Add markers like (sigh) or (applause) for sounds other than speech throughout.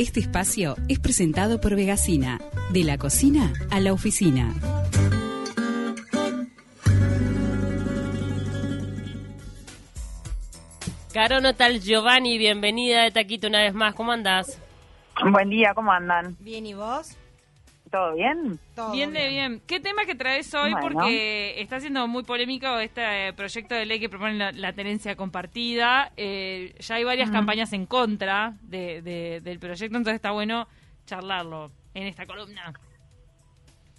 Este espacio es presentado por Vegasina, de la cocina a la oficina. Caro Notal Giovanni, bienvenida de Taquito una vez más. ¿Cómo andás? Buen día, ¿cómo andan? Bien, ¿y vos? ¿Todo bien? Todo Bien de bien. ¿Qué tema que traes hoy? Bueno. Porque está siendo muy polémico este eh, proyecto de ley que propone la, la tenencia compartida. Eh, ya hay varias campañas en contra de, de- del proyecto, entonces está bueno charlarlo en esta columna.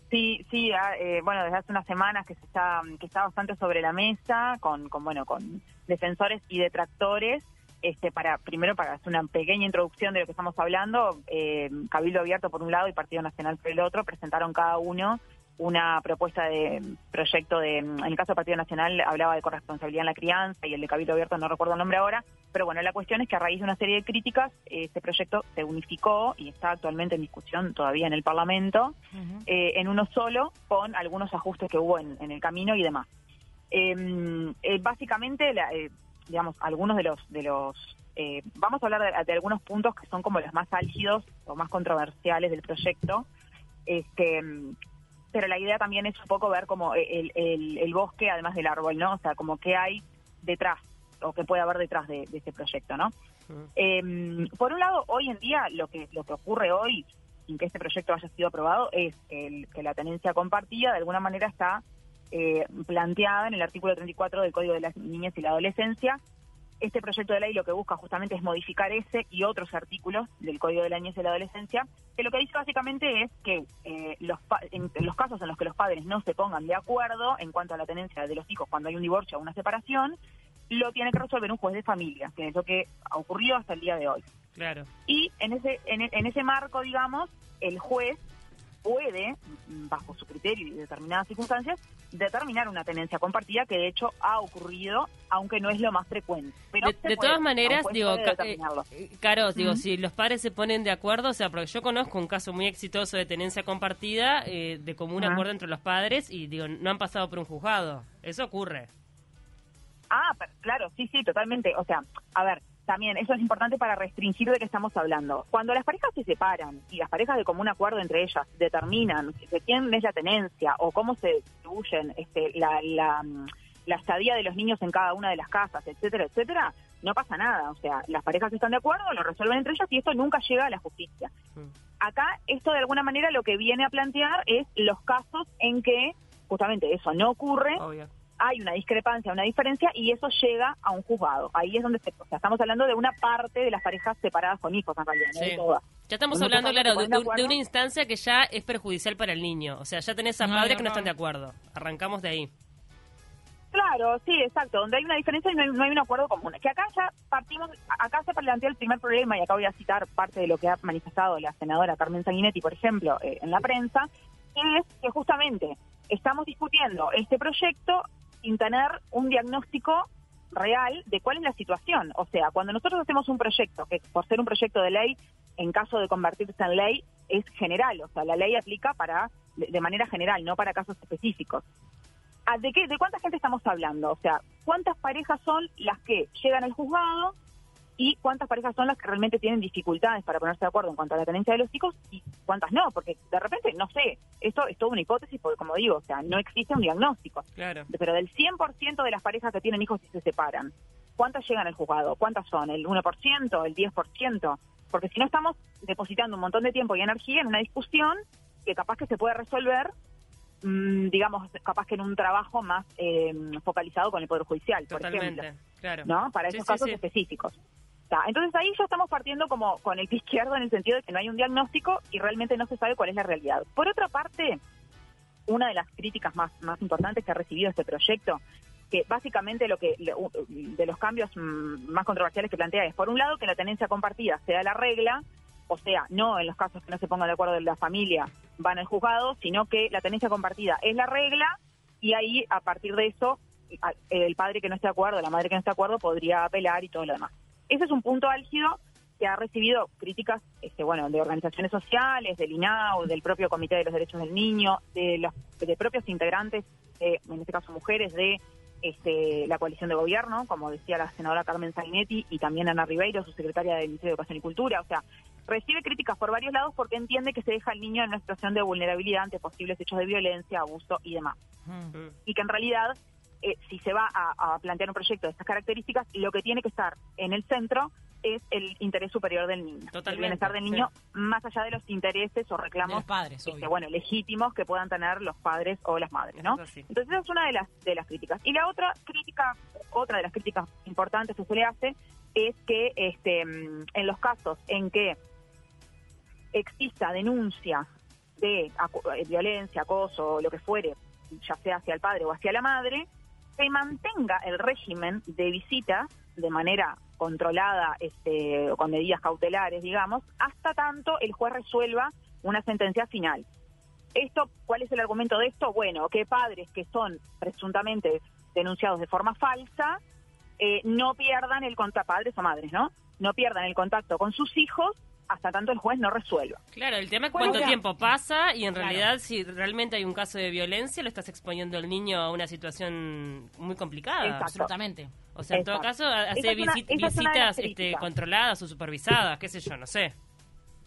Sí, sí, ah, eh, bueno, desde hace unas semanas que se está que está bastante sobre la mesa con, con bueno, con defensores y detractores. Este, para primero para hacer una pequeña introducción de lo que estamos hablando, eh, Cabildo Abierto por un lado y Partido Nacional por el otro presentaron cada uno una propuesta de proyecto de, en el caso del Partido Nacional hablaba de corresponsabilidad en la crianza y el de Cabildo Abierto no recuerdo el nombre ahora, pero bueno, la cuestión es que a raíz de una serie de críticas este proyecto se unificó y está actualmente en discusión todavía en el Parlamento eh, en uno solo con algunos ajustes que hubo en, en el camino y demás. Eh, eh, básicamente, la- eh, digamos, algunos de los, de los eh, vamos a hablar de, algunos puntos que son como los más álgidos o más controversiales del proyecto. Este, pero la idea también es un poco ver como el, el, bosque además del árbol, ¿no? O sea, como qué hay detrás o qué puede haber detrás de, de este proyecto, ¿no? Eh, por un lado, hoy en día lo que lo que ocurre hoy, sin que este proyecto haya sido aprobado, es que la tenencia compartida de alguna manera está eh, planteada en el artículo 34 del Código de las Niñas y la Adolescencia. Este proyecto de ley lo que busca justamente es modificar ese y otros artículos del Código de la Niñez y la Adolescencia, que lo que dice básicamente es que eh, los pa- en, los casos en los que los padres no se pongan de acuerdo en cuanto a la tenencia de los hijos cuando hay un divorcio o una separación, lo tiene que resolver un juez de familia, que es lo que ha ocurrido hasta el día de hoy. Claro. Y en ese, en, en ese marco, digamos, el juez puede, mm, bajo su criterio y determinadas circunstancias, determinar una tenencia compartida que de hecho ha ocurrido, aunque no es lo más frecuente. Pero De, todas maneras, digo, determinarlo. eh, Caro, digo, si los padres se ponen de acuerdo, o sea, porque yo conozco un caso muy exitoso de tenencia compartida, eh, de común acuerdo entre los padres, y digo, no han pasado por un juzgado. Eso ocurre. Ah, per- claro, sí, sí, totalmente. O sea, a ver, también eso es importante para restringir de qué estamos hablando. Cuando las parejas se separan y las parejas de común acuerdo entre ellas determinan de quién es la tenencia o cómo se distribuyen este, la, la, mm, la estadía de los niños en cada una de las casas, etcétera, etcétera, no pasa nada. O sea, las parejas están de acuerdo, lo resuelven entre ellas y esto nunca llega a la justicia. Acá esto de alguna manera lo que viene a plantear es los casos en que justamente eso no ocurre Obvio. Hay una discrepancia, una diferencia y eso llega a un juzgado. Ahí es donde se, o sea, estamos hablando de una parte de las parejas separadas con hijos, en realidad, no de todas. Ya estamos hablando, claro, de, una instancia que ya es perjudicial para el niño. O sea, ya tenés a No, padres no, que no no. están de acuerdo. Arrancamos de ahí. Claro, sí, exacto. Donde hay una diferencia y no hay, no hay un acuerdo común. Que acá ya partimos, acá se plantea el primer problema, y acá voy a citar parte de lo que ha manifestado la senadora Carmen Sanguinetti, por ejemplo, eh, en la prensa, que es que justamente estamos discutiendo este proyecto sin tener un diagnóstico real de cuál es la situación. O sea, cuando nosotros hacemos un proyecto, que por ser un proyecto de ley, en caso de convertirse en ley, es general. O sea, la ley aplica para de, manera general, no para casos específicos. Ah, ¿De qué? ¿De cuánta gente estamos hablando? O sea, ¿cuántas parejas son las que llegan al juzgado y cuántas parejas son las que realmente tienen dificultades para ponerse de acuerdo en cuanto a la tenencia de los hijos y cuántas no? Porque de repente, no sé, esto es toda una hipótesis porque, como digo, o sea, no existe un diagnóstico. Claro. Pero del 100% de las parejas que tienen hijos y se separan, ¿cuántas llegan al juzgado? ¿Cuántas son? ¿El 1%? ¿El 10%? Porque si no estamos depositando un montón de tiempo y energía en una discusión que capaz que se puede resolver, mm, digamos, capaz que en un trabajo más eh, focalizado con el Poder Judicial, por ejemplo. Claro. ¿no? Para Sí, esos sí, casos sí. específicos. Entonces ahí ya estamos partiendo como con el pie izquierdo en el sentido de que no hay un diagnóstico y realmente no se sabe cuál es la realidad. Por otra parte, una de las críticas más, más importantes que ha recibido este proyecto, que básicamente lo que de los cambios mm, más controversiales que plantea es, por un lado, que la tenencia compartida sea la regla, o sea, no en los casos que no se pongan de acuerdo de la familia van al juzgado, sino que la tenencia compartida es la regla y ahí, a partir de eso, el padre que no esté de acuerdo, la madre que no esté de acuerdo, podría apelar y todo lo demás. Ese es un punto álgido que ha recibido críticas este, bueno, de organizaciones sociales, del INAU, del propio Comité de los Derechos del Niño, de los de propios integrantes, eh, en este caso mujeres, de este, la coalición de gobierno, como decía la senadora Carmen Sainetti, y también Ana Ribeiro, su secretaria del Ministerio de Educación y Cultura. O sea, recibe críticas por varios lados porque entiende que se deja al niño en una situación de vulnerabilidad ante posibles hechos de violencia, abuso y demás. Mm. Y que en realidad, eh, si se va a, a plantear un proyecto de estas características, lo que tiene que estar en el centro es el interés superior del niño. El bienestar del niño, más allá de los intereses o reclamos los padres, este, bueno, legítimos que puedan tener los padres o las madres, ¿no? Entonces esa es una de las de las críticas. Y la otra crítica, otra de las críticas importantes que se le hace es que este mm, en los casos en que exista denuncia de acu- eh, violencia, acoso, o lo que fuere, ya sea hacia el padre o hacia la madre, se mantenga el régimen de visita de manera controlada este, con medidas cautelares, digamos, hasta tanto el juez resuelva una sentencia final. Esto, ¿cuál es el argumento de esto? Bueno, que padres que son presuntamente denunciados de forma falsa eh, no pierdan el contacto, padres o madres, ¿no? No pierdan el contacto con sus hijos hasta tanto el juez no resuelva. Claro, el tema es cuánto ya. tiempo pasa y en Claro. realidad si realmente hay un caso de violencia lo estás exponiendo al niño a una situación muy complicada. Exacto. Absolutamente. O sea, en todo caso, una- visit- las visitas este, controladas o supervisadas, qué sé yo, no sé.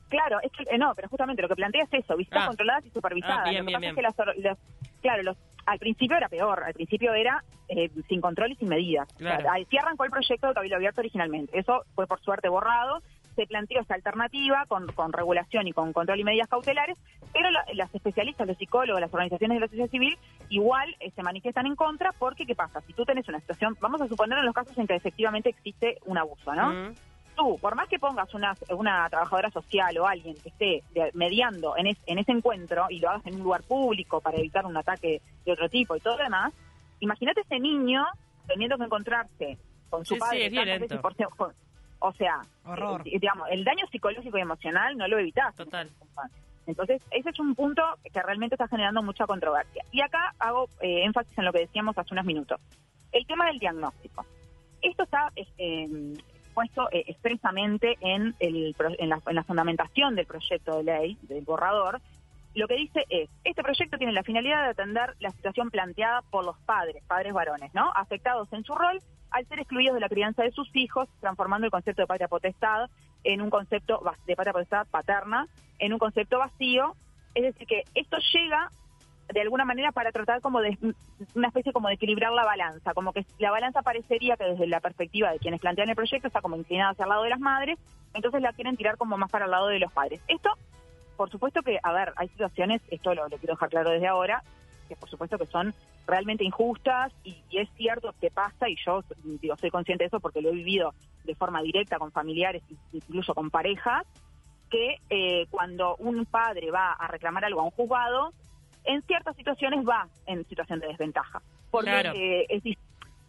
Claro, es que eh, no, pero justamente lo que plantea es eso, visitas Ah. controladas y supervisadas. Ah, bien, lo que bien, pasa es que las, los- claro, los, al principio era peor, al principio era eh, sin control y sin medidas. Claro. O sea, así arrancó el proyecto de Cabildo Abierto originalmente. Eso fue por suerte borrado, se planteó esta alternativa con, con regulación y con control y medidas cautelares, pero la- las especialistas, los psicólogos, las organizaciones de la sociedad civil igual eh, se manifiestan en contra porque, ¿qué pasa? Si tú tenés una situación, vamos a suponer en los casos en que efectivamente existe un abuso, ¿no? Tú, por más que pongas una, una trabajadora social o alguien que esté de- mediando en, es- en ese encuentro y lo hagas en un lugar público para evitar un ataque de otro tipo y todo lo demás, imagínate ese niño teniendo que encontrarse con su Sí, sí, padre. tantas violento. veces por ser- con- o sea, Horror. eh, digamos, el daño psicológico y emocional no lo evitas. Total. Entonces, ese es un punto que realmente está generando mucha controversia. Y acá hago eh, énfasis en lo que decíamos hace unos minutos. El tema del diagnóstico. Esto está eh, puesto eh, expresamente en, el, pro- en, la, en la fundamentación del proyecto de ley, del borrador. Lo que dice es, este proyecto tiene la finalidad de atender la situación planteada por los padres, padres varones, ¿no? Afectados en su rol al ser excluidos de la crianza de sus hijos, transformando el concepto de patria potestad en un concepto de patria potestad paterna, en un concepto vacío. Es decir, que esto llega de alguna manera para tratar como de una especie como de equilibrar la balanza, como que la balanza parecería que desde la perspectiva de quienes plantean el proyecto está como inclinada hacia el lado de las madres, entonces la quieren tirar como más para el lado de los padres. Esto, por supuesto que, a ver, hay situaciones, esto lo, lo quiero dejar claro desde ahora, que por supuesto que son realmente injustas y, y es cierto que pasa y yo digo soy consciente de eso porque lo he vivido de forma directa con familiares, incluso con parejas, que eh, cuando un padre va a reclamar algo a un juzgado, en ciertas situaciones va en situación de desventaja. Porque, Claro. eh, es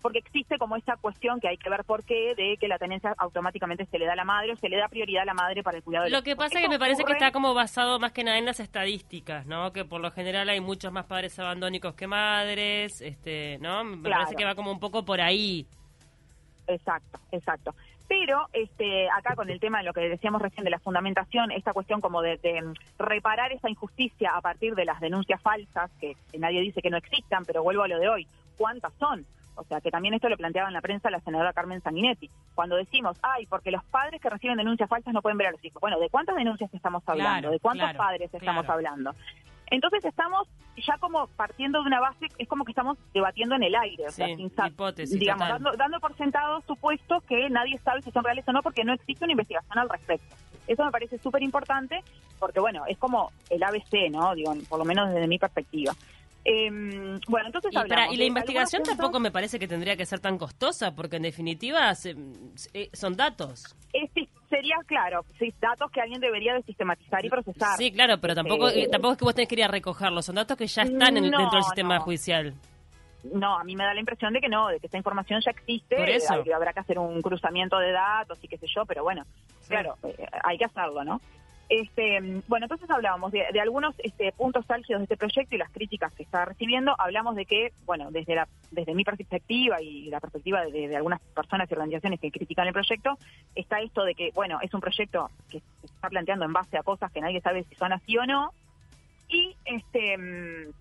porque existe como esta cuestión que hay que ver por qué, de que la tenencia automáticamente se le da a la madre o se le da prioridad a la madre para el cuidado de Lo los que pasa es que me parece que está como basado más que nada en las estadísticas, ¿no? Que por lo general hay muchos más padres abandónicos que madres, este, ¿no? Me Claro. parece que va como un poco por ahí. Exacto, exacto. Pero este, acá con el tema de lo que decíamos recién de la fundamentación, esta cuestión como de, de, reparar esa injusticia a partir de las denuncias falsas, que nadie dice que no existan, pero vuelvo a lo de hoy, ¿cuántas son? O sea, que también esto lo planteaba en la prensa la senadora Carmen Sanguinetti. Cuando decimos, ay, porque los padres que reciben denuncias falsas no pueden ver a los hijos. Bueno, ¿de cuántas denuncias estamos hablando? Claro, ¿De cuántos claro, padres estamos claro. hablando? Entonces estamos ya como partiendo de una base, es como que estamos debatiendo en el aire, o sea, sin hipótesis, digamos, dando, dando por sentado supuestos que nadie sabe si son reales o no, porque no existe una investigación al respecto. Eso me parece súper importante, porque bueno, es como el ABC, ¿no? Digo, por lo menos desde mi perspectiva. Em, bueno, entonces Y, para- y la investigación tampoco puntos. me parece que tendría que ser tan costosa, porque en definitiva se- eh, son datos. Este sería, claro, sí, datos que alguien debería de sistematizar y procesar. Sí, claro, pero tampoco, Eh, eh, tampoco es que vos tenés que ir a recogerlos, son datos que ya están en- No, dentro del sistema no. judicial. No, a mí me da la impresión de que no, de que esta información ya existe, Por eso. hay- habrá que hacer un cruzamiento de datos y qué sé yo, pero bueno, Sí. claro, eh, hay que hacerlo, ¿no? Este, bueno, entonces hablábamos de, de algunos este, puntos álgidos de este proyecto y las críticas que está recibiendo. Hablamos de que, bueno, desde la, desde mi perspectiva y la perspectiva de, algunas personas y organizaciones que critican el proyecto, está esto de que, bueno, es un proyecto que se está planteando en base a cosas que nadie sabe si son así o no. Y este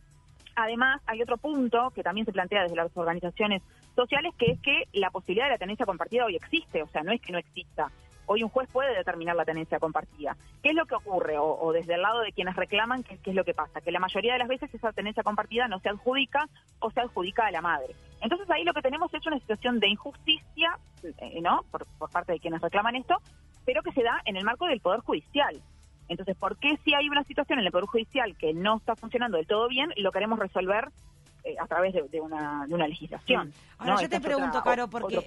además hay otro punto que también se plantea desde las organizaciones sociales, que es que la posibilidad de la tenencia compartida hoy existe, o sea, no es que no exista. Hoy un juez puede determinar la tenencia compartida. ¿Qué es lo que ocurre? O, desde el lado de quienes reclaman, ¿qué, ¿qué, es lo que pasa? Que la mayoría de las veces esa tenencia compartida no se adjudica o se adjudica a la madre. Entonces ahí lo que tenemos es una situación de injusticia, eh, ¿no? Por, por parte de quienes reclaman esto, pero que se da en el marco del Poder Judicial. Entonces, ¿por qué si hay una situación en el Poder Judicial que no está funcionando del todo bien, lo queremos resolver eh, a través de, una, de una legislación. Ahora yo te pregunto, Caro, porque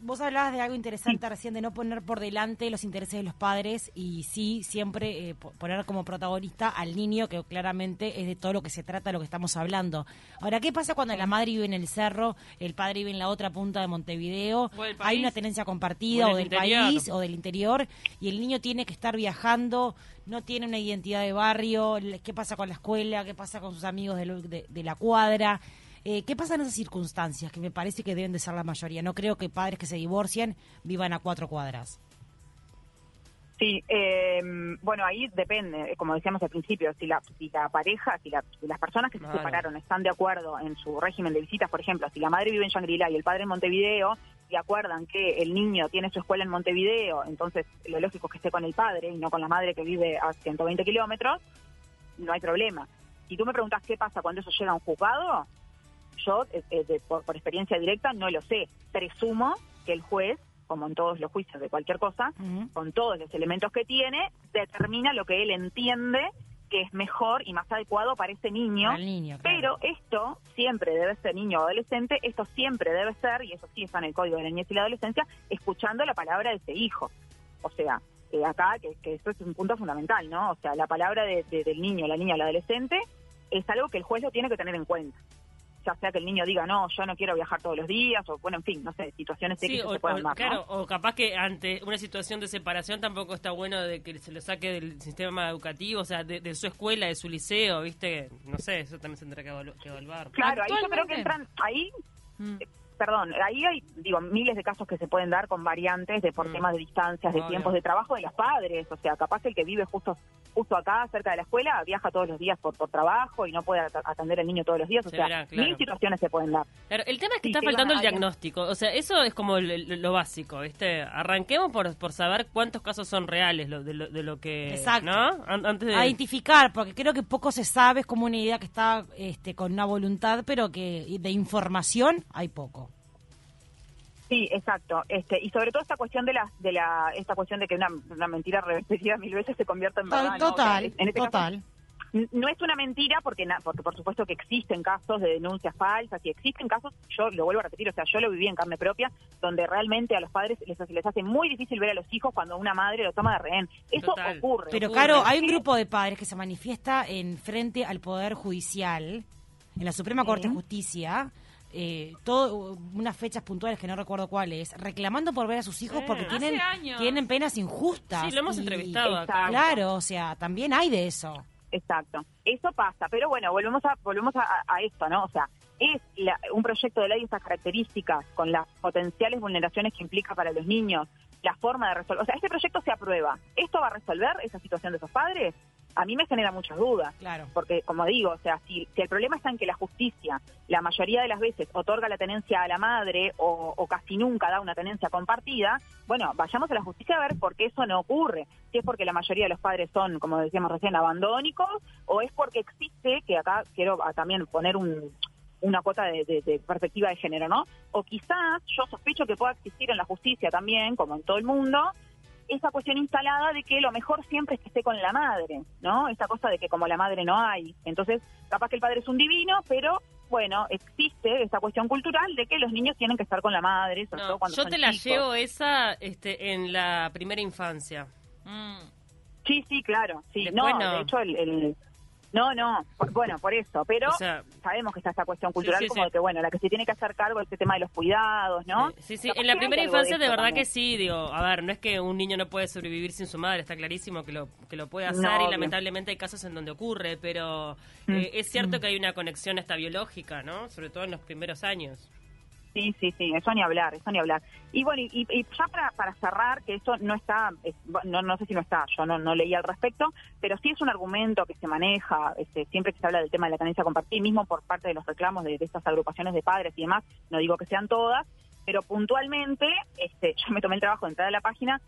vos hablabas de algo interesante recién, de no poner por delante los intereses de los padres y sí siempre eh, poner como protagonista al niño, que claramente es de todo lo que se trata, lo que estamos hablando. Ahora, ¿qué pasa cuando la madre vive en el cerro, el padre vive en la otra punta de Montevideo, hay una tenencia compartida o, del país o del interior y el niño tiene que estar viajando? No tiene una identidad de barrio, qué pasa con la escuela, qué pasa con sus amigos de, de, la cuadra. Eh, ¿Qué pasa en esas circunstancias? Que me parece que deben de ser la mayoría. No creo que padres que se divorcian vivan a cuatro cuadras. Sí, eh, bueno, ahí depende, como decíamos al principio, si la, si la pareja, si, las personas que se separaron están de acuerdo en su régimen de visitas, por ejemplo, si la madre vive en Shangri-La y el padre en Montevideo, y acuerdan que el niño tiene su escuela en Montevideo, entonces lo lógico es que esté con el padre y no con la madre que vive a 120 kilómetros, no hay problema. Si tú me preguntas qué pasa cuando eso llega a un juzgado, yo, eh, eh, por, experiencia directa, no lo sé. Presumo que el juez, como en todos los juicios de cualquier cosa, con todos los elementos que tiene, determina lo que él entiende que es mejor y más adecuado para ese niño. Pero esto siempre debe ser niño o adolescente, esto siempre debe ser, y eso sí está en el Código de la Niñez y la Adolescencia, escuchando la palabra de ese hijo. O sea, eh, acá, que, que esto es un punto fundamental, ¿no? O sea, la palabra de, del niño, la niña el adolescente es algo que el juez lo tiene que tener en cuenta ya sea que el niño diga, no, yo no quiero viajar todos los días, o bueno, en fin, no sé, situaciones sí, que se puedan dar. Claro, o capaz que ante una situación de separación tampoco está bueno de que se lo saque del sistema educativo, o sea, de, su escuela, de su liceo, ¿viste? No sé, eso también se tendrá que, evaluar. Claro, ahí yo creo que entran, ahí... Mm. Perdón, ahí hay, digo, miles de casos que se pueden dar con variantes de por mm. temas de distancias, de tiempos de trabajo de los padres, o sea, capaz el que vive justo justo acá, cerca de la escuela, viaja todos los días por, por trabajo y no puede atender al niño todos los días. O sea, mil situaciones se pueden dar. el tema es que está faltando el diagnóstico. O sea, eso es como lo, básico, ¿viste? Arranquemos por, por saber cuántos casos son reales de, lo, que... Exacto. Antes de... A identificar, porque creo que poco se sabe, es como una idea que está este, con una voluntad, pero que de información hay poco. Sí, exacto. Este, y sobre todo esta cuestión de la, de la, esta cuestión de que una, una mentira repetida mil veces se convierta en verdad. Total, en este total. no es una mentira porque, porque por supuesto que existen casos de denuncias falsas y existen casos, yo lo vuelvo a repetir, o sea, yo lo viví en carne propia, donde realmente a los padres les, les hace muy difícil ver a los hijos cuando una madre lo toma de rehén. Eso ocurre. Pero claro, hay un grupo de padres que se manifiesta en frente al Poder Judicial, en la Suprema Corte de Justicia, eh, todo, unas fechas puntuales que no recuerdo cuáles, reclamando por ver a sus hijos porque tienen, tienen penas injustas. Sí, lo hemos entrevistado Claro, o sea, también hay de eso. Exacto, eso pasa, pero bueno, volvemos a volvemos a, esto, ¿no? O sea, es un proyecto de ley de estas características, con las potenciales vulneraciones que implica para los niños, la forma de resolver. O sea, este proyecto se aprueba. ¿Esto va a resolver esa situación de esos padres? A mí me genera muchas dudas. Claro. Porque, como digo, o sea, si, si el problema está en que la justicia, la mayoría de las veces, otorga la tenencia a la madre o, casi nunca da una tenencia compartida, bueno, vayamos a la justicia a ver por qué eso no ocurre. Si es porque la mayoría de los padres son, como decíamos recién, abandónicos, o es porque existe, que acá quiero también poner un, una cuota de, de, perspectiva de género, ¿no? O quizás yo sospecho que pueda existir en la justicia también, como en todo el mundo, esa cuestión instalada de que lo mejor siempre es que esté con la madre, ¿no? Esa cosa de que como la madre no hay. Entonces, capaz que el padre es un divino, pero bueno, existe esa cuestión cultural de que los niños tienen que estar con la madre, sobre todo cuando Yo te la llevo esa este, en la primera infancia. Mm. Sí, sí, claro. Sí, no, de hecho el no, no, bueno, por eso, pero sabemos que está esta cuestión cultural como de que, bueno, la que se tiene que hacer cargo es este tema de los cuidados, ¿no? Sí, sí, en la primera infancia de, verdad que sí, digo, a ver, no es que un niño no puede sobrevivir sin su madre, está clarísimo que lo, que lo puede hacer y lamentablemente hay casos en donde ocurre, pero mm. eh, es cierto mm. que hay una conexión hasta biológica, ¿no? Sobre todo en los primeros años. Sí, sí, sí, eso ni hablar, eso ni hablar. Y bueno, y, ya para, para cerrar, que eso no está, no, no sé si no está, yo no, no leí al respecto, pero sí es un argumento que se maneja este, siempre que se habla del tema de la tenencia compartida, mismo por parte de los reclamos de, estas agrupaciones de padres y demás, no digo que sean todas, pero puntualmente, este, (laughs) yo me tomé el trabajo de entrar a la página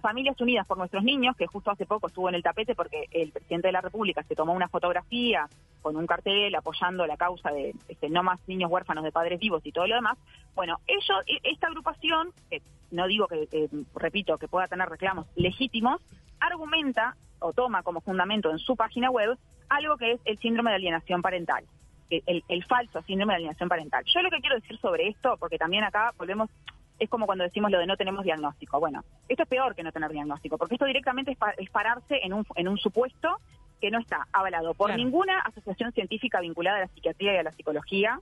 Familias Unidas por Nuestros Niños, que justo hace poco estuvo en el tapete porque el presidente de la República se tomó una fotografía con un cartel apoyando la causa de este, no más niños huérfanos de padres vivos y todo lo demás. Bueno, ellos, e, esta agrupación, que no digo que, repito, que pueda tener reclamos legítimos, argumenta o toma como fundamento en su página web algo que es el síndrome de alienación parental. El, el, falso síndrome de alienación parental. Yo lo que quiero decir sobre esto, porque también acá volvemos es como cuando decimos lo de no tenemos diagnóstico. Bueno, esto es peor que no tener diagnóstico, porque esto directamente es, pararse en un, en un supuesto que no está avalado por ninguna asociación científica vinculada a la psiquiatría y a la psicología,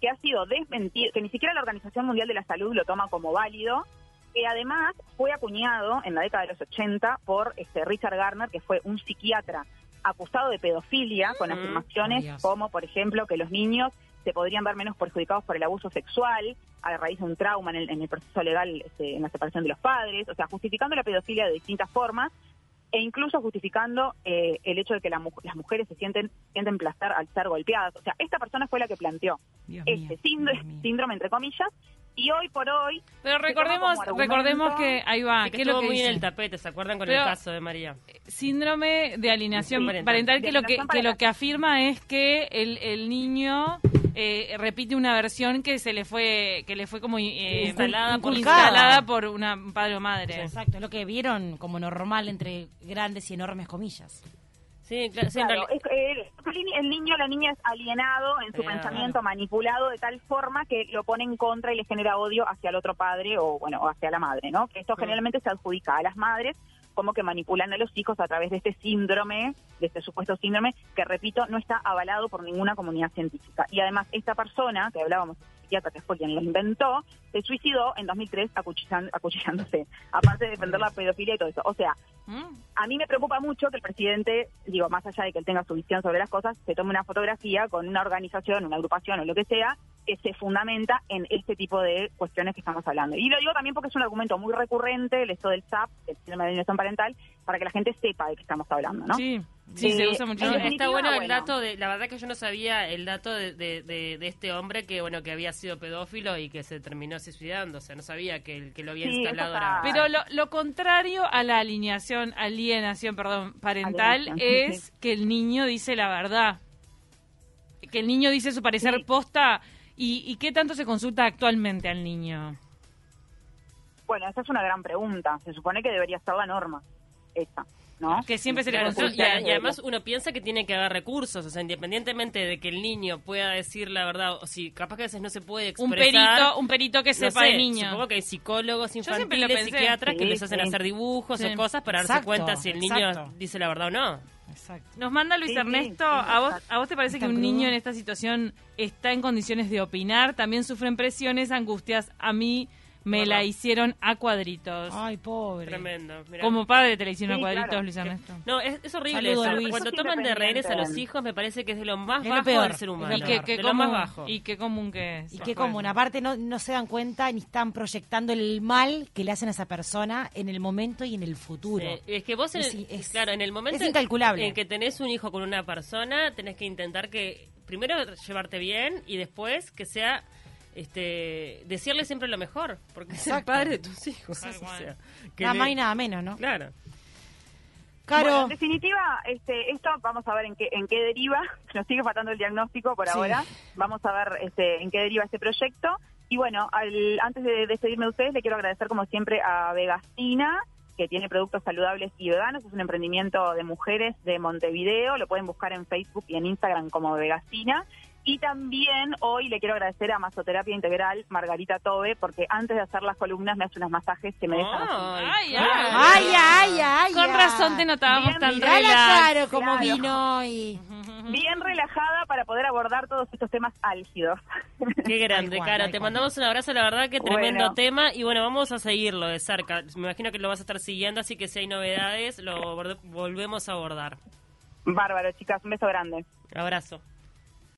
que ha sido desmentido, que ni siquiera la Organización Mundial de la Salud lo toma como válido, que además fue acuñado en la década de los 80 por este Richard Garner, que fue un psiquiatra acusado de pedofilia, con afirmaciones como, por ejemplo, que los niños se podrían ver menos perjudicados por el abuso sexual a raíz de un trauma en el, proceso legal este, en la separación de los padres, o sea, justificando la pedofilia de distintas formas e incluso justificando eh, el hecho de que las mujeres se sienten sienten placer al ser golpeadas. O sea, esta persona fue la que planteó este síndrome, entre comillas, y hoy por hoy pero recordemos recordemos que ahí va que, lo que muy en el tapete se acuerdan con el caso de María síndrome de alineación parental, que lo que, que, lo que afirma es que el, el niño eh, repite una versión que se le fue que le fue como eh, instalada, por, instalada por una padre o madre. Exacto es lo que vieron como normal entre grandes y enormes comillas. Sí, claro. el, niño la niña es alienado en su pensamiento, manipulado de tal forma que lo pone en contra y le genera odio hacia el otro padre o, bueno, o hacia la madre, ¿no? Que esto generalmente se adjudica a las madres como que manipulan a los hijos a través de este síndrome, de este supuesto síndrome, que repito, no está avalado por ninguna comunidad científica. Y además, esta persona, que hablábamos psiquiatra, que fue quien lo inventó, se suicidó en 2003 acuchillándose, aparte de defender la pedofilia y todo eso. O sea, mm. a mí me preocupa mucho que el presidente, digo, más allá de que él tenga su visión sobre las cosas, se tome una fotografía con una organización, una agrupación o lo que sea, que se fundamenta en este tipo de cuestiones que estamos hablando. Y lo digo también porque es un argumento muy recurrente, el esto del SAP, el sistema de alineación parental, para que la gente sepa de qué estamos hablando, ¿no? Sí. Sí, se usa mucho. está bueno el dato de, la verdad que yo no sabía el dato de, de, este hombre que bueno que había sido pedófilo y que se terminó suicidando, o sea, no sabía que, que lo había instalado. Pero lo, lo, contrario a la alineación, alienación, perdón, parental es que el niño dice la verdad, que el niño dice su parecer posta y, y qué tanto se consulta actualmente al niño. Bueno, esa es una gran pregunta. Se supone que debería estar la norma, Que siempre se le consulta. Y, además uno piensa que tiene que haber recursos, o sea, independientemente de que el niño pueda decir la verdad, o si capaz que a veces no se puede expresar. Un perito, un perito que sepa de niño. Supongo que hay psicólogos infantiles, psiquiatras que les hacen hacer dibujos o cosas para darse cuenta si el niño dice la verdad o no. Exacto. Nos manda Luis Ernesto, ¿a, vos, ¿a vos te parece que un niño en esta situación está en condiciones de opinar? También sufren presiones, angustias. A mí me la hicieron a cuadritos. Ay, pobre. Tremendo. Como padre te la hicieron a cuadritos, Luis Ernesto. No, es, horrible eso. Cuando toman de rehenes a los hijos, me parece que es de lo más bajo del ser humano. Y que, de lo más bajo. Y qué común que es. Y qué común. Aparte, no, no se dan cuenta ni están proyectando el mal que le hacen a esa persona en el momento y en el futuro. Es que vos, es, claro, en el momento incalculable. en que tenés un hijo con una persona, tenés que intentar que primero llevarte bien y después que sea este, decirle siempre lo mejor, porque es el padre de tus hijos. nada más y nada menos, ¿no? Claro. Claro. en definitiva, este, esto vamos a ver en qué, en qué deriva. (laughs) Nos sigue faltando el diagnóstico por ahora. Vamos a ver este, en qué deriva este proyecto. Y bueno, al, antes de despedirme de ustedes, le quiero agradecer como siempre a Vegastina, que tiene productos saludables y veganos. Es un emprendimiento de mujeres de Montevideo. Lo pueden buscar en Facebook y en Instagram como Vegastina. Y también hoy le quiero agradecer a Masoterapia Integral Margarita Tobe, porque antes de hacer las columnas me hace unos masajes que me dejan ay, ay, ay, ay, Con razón te notábamos tan relajada. como vino hoy. (laughs) Bien relajada para poder abordar todos estos temas álgidos. Qué (laughs) grande, Cara. Te mandamos un abrazo, la verdad que tremendo tema. Y bueno, vamos a seguirlo de cerca. Me imagino que lo vas a estar siguiendo, así que si hay novedades, lo volvemos a abordar. Bárbaro, chicas. Un beso grande. Abrazo.